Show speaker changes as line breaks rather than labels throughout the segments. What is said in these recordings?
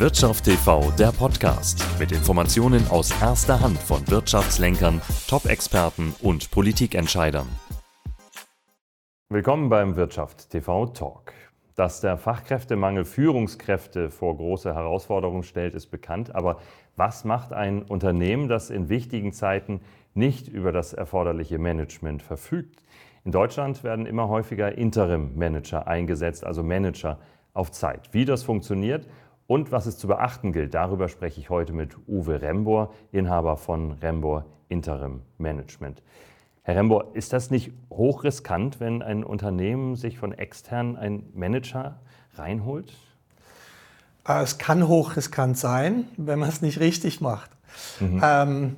Wirtschaft TV, der Podcast mit Informationen aus erster Hand von Wirtschaftslenkern, Top-Experten und Politikentscheidern.
Willkommen beim Wirtschaft TV Talk. Dass der Fachkräftemangel Führungskräfte vor große Herausforderungen stellt, ist bekannt. Aber was macht ein Unternehmen, das in wichtigen Zeiten nicht über das erforderliche Management verfügt? In Deutschland werden immer häufiger Interim-Manager eingesetzt, also Manager auf Zeit. Wie das funktioniert und was es zu beachten gilt, darüber spreche ich heute mit Uwe Rembor, Inhaber von Rembor Interim Management. Herr Rembor, ist das nicht hochriskant, wenn ein Unternehmen sich von extern einen Manager reinholt?
Äh, es kann hochriskant sein, wenn man es nicht richtig macht. Mhm. Ähm,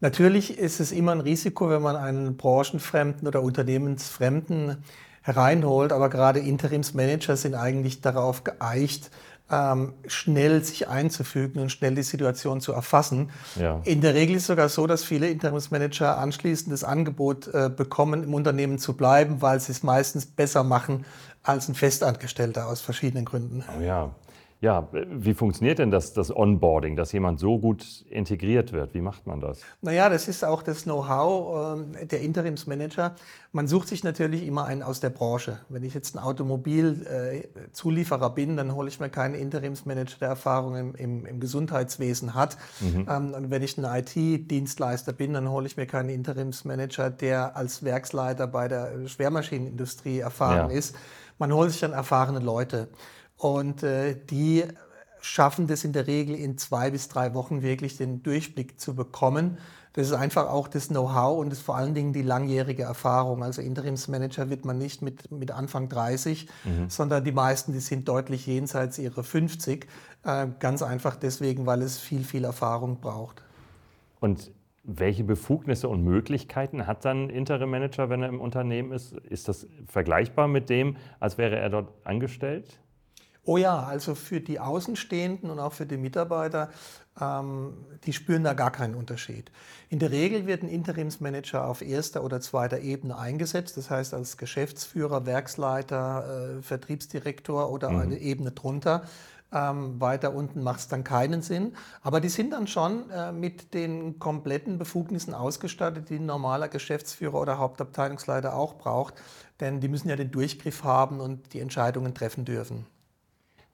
natürlich ist es immer ein Risiko, wenn man einen branchenfremden oder unternehmensfremden hereinholt, aber gerade Interimsmanager sind eigentlich darauf geeicht, ähm, schnell sich einzufügen und schnell die Situation zu erfassen. Ja. In der Regel ist es sogar so, dass viele Interimsmanager anschließend das Angebot äh, bekommen, im Unternehmen zu bleiben, weil sie es meistens besser machen als ein Festangestellter aus verschiedenen Gründen.
Oh ja, ja, wie funktioniert denn das, das Onboarding, dass jemand so gut integriert wird? Wie macht man das?
Naja, das ist auch das Know-how äh, der Interimsmanager. Man sucht sich natürlich immer einen aus der Branche. Wenn ich jetzt ein Automobilzulieferer äh, bin, dann hole ich mir keinen Interimsmanager, der Erfahrung im, im, im Gesundheitswesen hat. Mhm. Ähm, und wenn ich ein IT-Dienstleister bin, dann hole ich mir keinen Interimsmanager, der als Werksleiter bei der Schwermaschinenindustrie erfahren ja. ist. Man holt sich dann erfahrene Leute. Und äh, die schaffen das in der Regel in zwei bis drei Wochen wirklich den Durchblick zu bekommen. Das ist einfach auch das Know-how und das vor allen Dingen die langjährige Erfahrung. Also Interimsmanager wird man nicht mit, mit Anfang 30, mhm. sondern die meisten, die sind deutlich jenseits ihrer 50. Äh, ganz einfach deswegen, weil es viel, viel Erfahrung braucht.
Und welche Befugnisse und Möglichkeiten hat dann Interim Manager, wenn er im Unternehmen ist? Ist das vergleichbar mit dem, als wäre er dort angestellt?
Oh ja, also für die Außenstehenden und auch für die Mitarbeiter, ähm, die spüren da gar keinen Unterschied. In der Regel wird ein Interimsmanager auf erster oder zweiter Ebene eingesetzt, das heißt als Geschäftsführer, Werksleiter, äh, Vertriebsdirektor oder mhm. eine Ebene drunter. Ähm, weiter unten macht es dann keinen Sinn. Aber die sind dann schon äh, mit den kompletten Befugnissen ausgestattet, die ein normaler Geschäftsführer oder Hauptabteilungsleiter auch braucht. Denn die müssen ja den Durchgriff haben und die Entscheidungen treffen dürfen.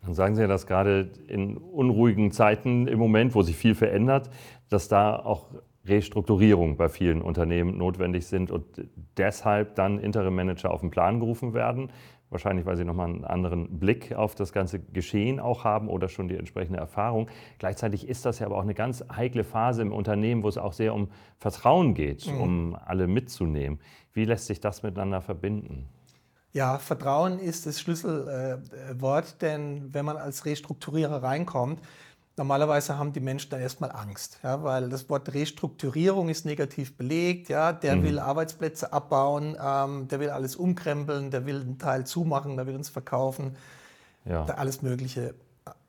Dann sagen Sie ja, dass gerade in unruhigen Zeiten im Moment, wo sich viel verändert, dass da auch Restrukturierungen bei vielen Unternehmen notwendig sind und deshalb dann Interim-Manager auf den Plan gerufen werden. Wahrscheinlich, weil sie nochmal einen anderen Blick auf das ganze Geschehen auch haben oder schon die entsprechende Erfahrung. Gleichzeitig ist das ja aber auch eine ganz heikle Phase im Unternehmen, wo es auch sehr um Vertrauen geht, mhm. um alle mitzunehmen. Wie lässt sich das miteinander verbinden?
Ja, Vertrauen ist das Schlüsselwort, denn wenn man als Restrukturierer reinkommt, normalerweise haben die Menschen da erstmal Angst, ja, weil das Wort Restrukturierung ist negativ belegt. Ja, der mhm. will Arbeitsplätze abbauen, ähm, der will alles umkrempeln, der will einen Teil zumachen, der will uns verkaufen, ja. alles Mögliche.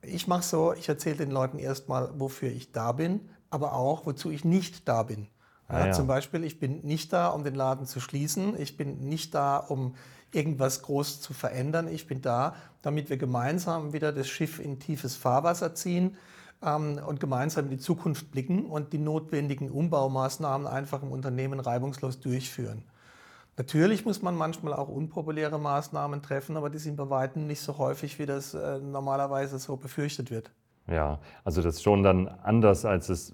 Ich mache so, ich erzähle den Leuten erstmal, wofür ich da bin, aber auch, wozu ich nicht da bin. Ja, ja. Zum Beispiel, ich bin nicht da, um den Laden zu schließen. Ich bin nicht da, um irgendwas groß zu verändern. Ich bin da, damit wir gemeinsam wieder das Schiff in tiefes Fahrwasser ziehen ähm, und gemeinsam in die Zukunft blicken und die notwendigen Umbaumaßnahmen einfach im Unternehmen reibungslos durchführen. Natürlich muss man manchmal auch unpopuläre Maßnahmen treffen, aber die sind bei weitem nicht so häufig, wie das äh, normalerweise so befürchtet wird.
Ja, also das ist schon dann anders, als es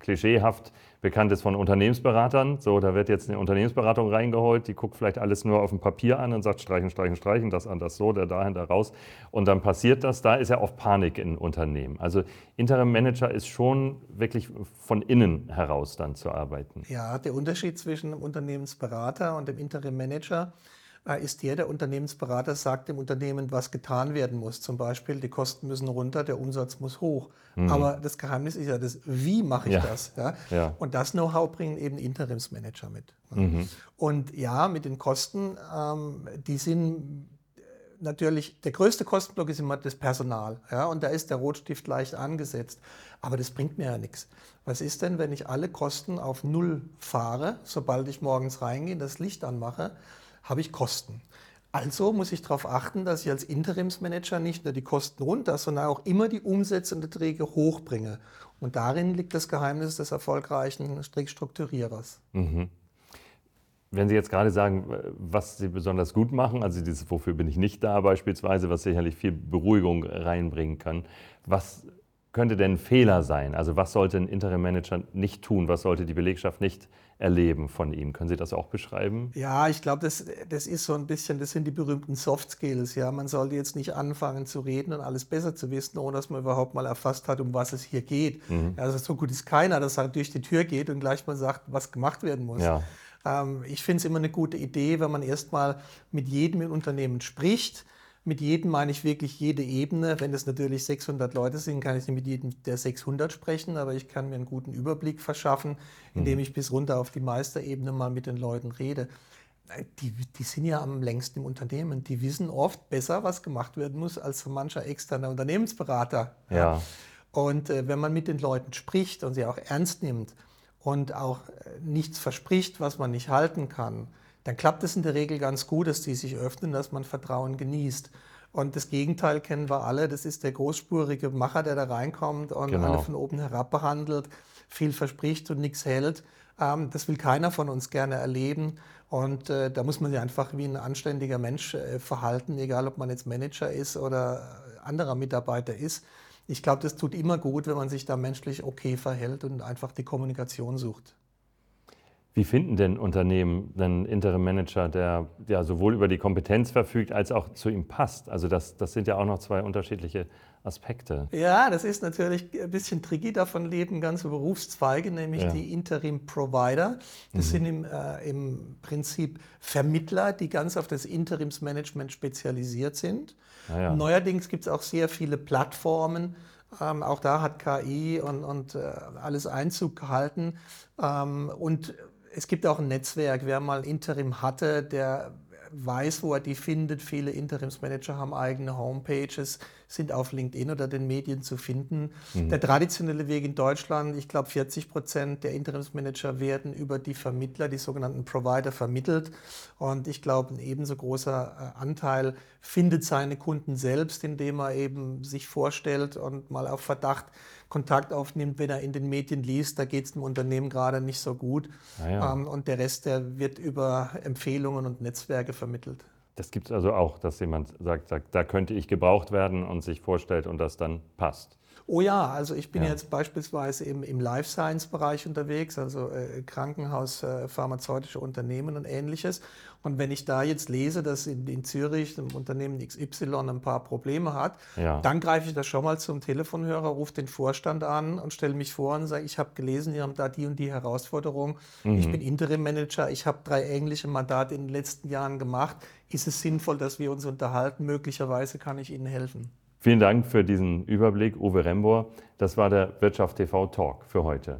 klischeehaft bekannt ist von Unternehmensberatern. So, da wird jetzt eine Unternehmensberatung reingeholt, die guckt vielleicht alles nur auf dem Papier an und sagt streichen, streichen, streichen, das an, das so, der dahin, da raus. Und dann passiert das. Da ist ja oft Panik in Unternehmen. Also Interim Manager ist schon wirklich von innen heraus dann zu arbeiten.
Ja, der Unterschied zwischen dem Unternehmensberater und dem Interim Manager äh, ist der, der Unternehmensberater sagt dem Unternehmen, was getan werden muss. Zum Beispiel, die Kosten müssen runter, der Umsatz muss hoch. Mhm. Aber das Geheimnis ist ja das, wie mache ich ja. das? Ja? ja? Und das Know-how bringen eben Interimsmanager mit. Mhm. Und ja, mit den Kosten, ähm, die sind natürlich, der größte Kostenblock ist immer das Personal. Ja? Und da ist der Rotstift leicht angesetzt. Aber das bringt mir ja nichts. Was ist denn, wenn ich alle Kosten auf Null fahre, sobald ich morgens reingehe, das Licht anmache? Habe ich Kosten. Also muss ich darauf achten, dass ich als Interimsmanager nicht nur die Kosten runter, sondern auch immer die Umsätze und Erträge hochbringe. Und darin liegt das Geheimnis des erfolgreichen Strickstrukturierers. Mhm.
Wenn Sie jetzt gerade sagen, was Sie besonders gut machen, also dieses Wofür bin ich nicht da beispielsweise, was sicherlich viel Beruhigung reinbringen kann, was könnte denn ein Fehler sein? Also was sollte ein Interim-Manager nicht tun? Was sollte die Belegschaft nicht erleben von ihm? Können Sie das auch beschreiben?
Ja, ich glaube, das, das ist so ein bisschen, das sind die berühmten Soft Skills. Ja? Man sollte jetzt nicht anfangen zu reden und alles besser zu wissen, ohne dass man überhaupt mal erfasst hat, um was es hier geht. Mhm. Also so gut ist keiner, dass er durch die Tür geht und gleich mal sagt, was gemacht werden muss. Ja. Ähm, ich finde es immer eine gute Idee, wenn man erstmal mit jedem im Unternehmen spricht mit jedem meine ich wirklich jede Ebene. Wenn es natürlich 600 Leute sind, kann ich nicht mit jedem der 600 sprechen, aber ich kann mir einen guten Überblick verschaffen, indem mhm. ich bis runter auf die Meisterebene mal mit den Leuten rede. Die, die sind ja am längsten im Unternehmen. Die wissen oft besser, was gemacht werden muss, als so mancher externer Unternehmensberater. Ja. Und äh, wenn man mit den Leuten spricht und sie auch ernst nimmt und auch äh, nichts verspricht, was man nicht halten kann, dann klappt es in der Regel ganz gut, dass die sich öffnen, dass man Vertrauen genießt. Und das Gegenteil kennen wir alle. Das ist der großspurige Macher, der da reinkommt und genau. alle von oben herab behandelt, viel verspricht und nichts hält. Ähm, das will keiner von uns gerne erleben. Und äh, da muss man sich einfach wie ein anständiger Mensch äh, verhalten, egal ob man jetzt Manager ist oder anderer Mitarbeiter ist. Ich glaube, das tut immer gut, wenn man sich da menschlich okay verhält und einfach die Kommunikation sucht.
Wie finden denn Unternehmen einen Interim Manager, der ja sowohl über die Kompetenz verfügt, als auch zu ihm passt? Also das, das sind ja auch noch zwei unterschiedliche Aspekte.
Ja, das ist natürlich ein bisschen tricky. Davon leben ganze Berufszweige, nämlich ja. die Interim Provider. Das mhm. sind im, äh, im, Prinzip Vermittler, die ganz auf das Interimsmanagement spezialisiert sind. Ja, ja. Neuerdings gibt es auch sehr viele Plattformen, ähm, auch da hat KI und, und äh, alles Einzug gehalten. Ähm, und es gibt auch ein Netzwerk. Wer mal Interim hatte, der weiß, wo er die findet. Viele Interimsmanager haben eigene Homepages, sind auf LinkedIn oder den Medien zu finden. Mhm. Der traditionelle Weg in Deutschland, ich glaube 40 Prozent der Interimsmanager werden über die Vermittler, die sogenannten Provider, vermittelt. Und ich glaube, ein ebenso großer äh, Anteil findet seine Kunden selbst, indem er eben sich vorstellt und mal auf Verdacht Kontakt aufnimmt, wenn er in den Medien liest, da geht es dem Unternehmen gerade nicht so gut. Ah ja. ähm, und der Rest, der wird über Empfehlungen und Netzwerke vermittelt.
Das gibt es also auch, dass jemand sagt, sagt, da könnte ich gebraucht werden und sich vorstellt und das dann passt.
Oh ja, also ich bin ja. jetzt beispielsweise im, im Life Science Bereich unterwegs, also äh, Krankenhaus, äh, pharmazeutische Unternehmen und ähnliches. Und wenn ich da jetzt lese, dass in, in Zürich ein Unternehmen XY ein paar Probleme hat, ja. dann greife ich das schon mal zum Telefonhörer, rufe den Vorstand an und stelle mich vor und sage, ich habe gelesen, Sie haben da die und die Herausforderung. Mhm. Ich bin Interim Manager, ich habe drei englische Mandate in den letzten Jahren gemacht. Ist es sinnvoll, dass wir uns unterhalten? Möglicherweise kann ich Ihnen helfen.
Vielen Dank für diesen Überblick, Uwe Rembor. Das war der Wirtschaft TV Talk für heute.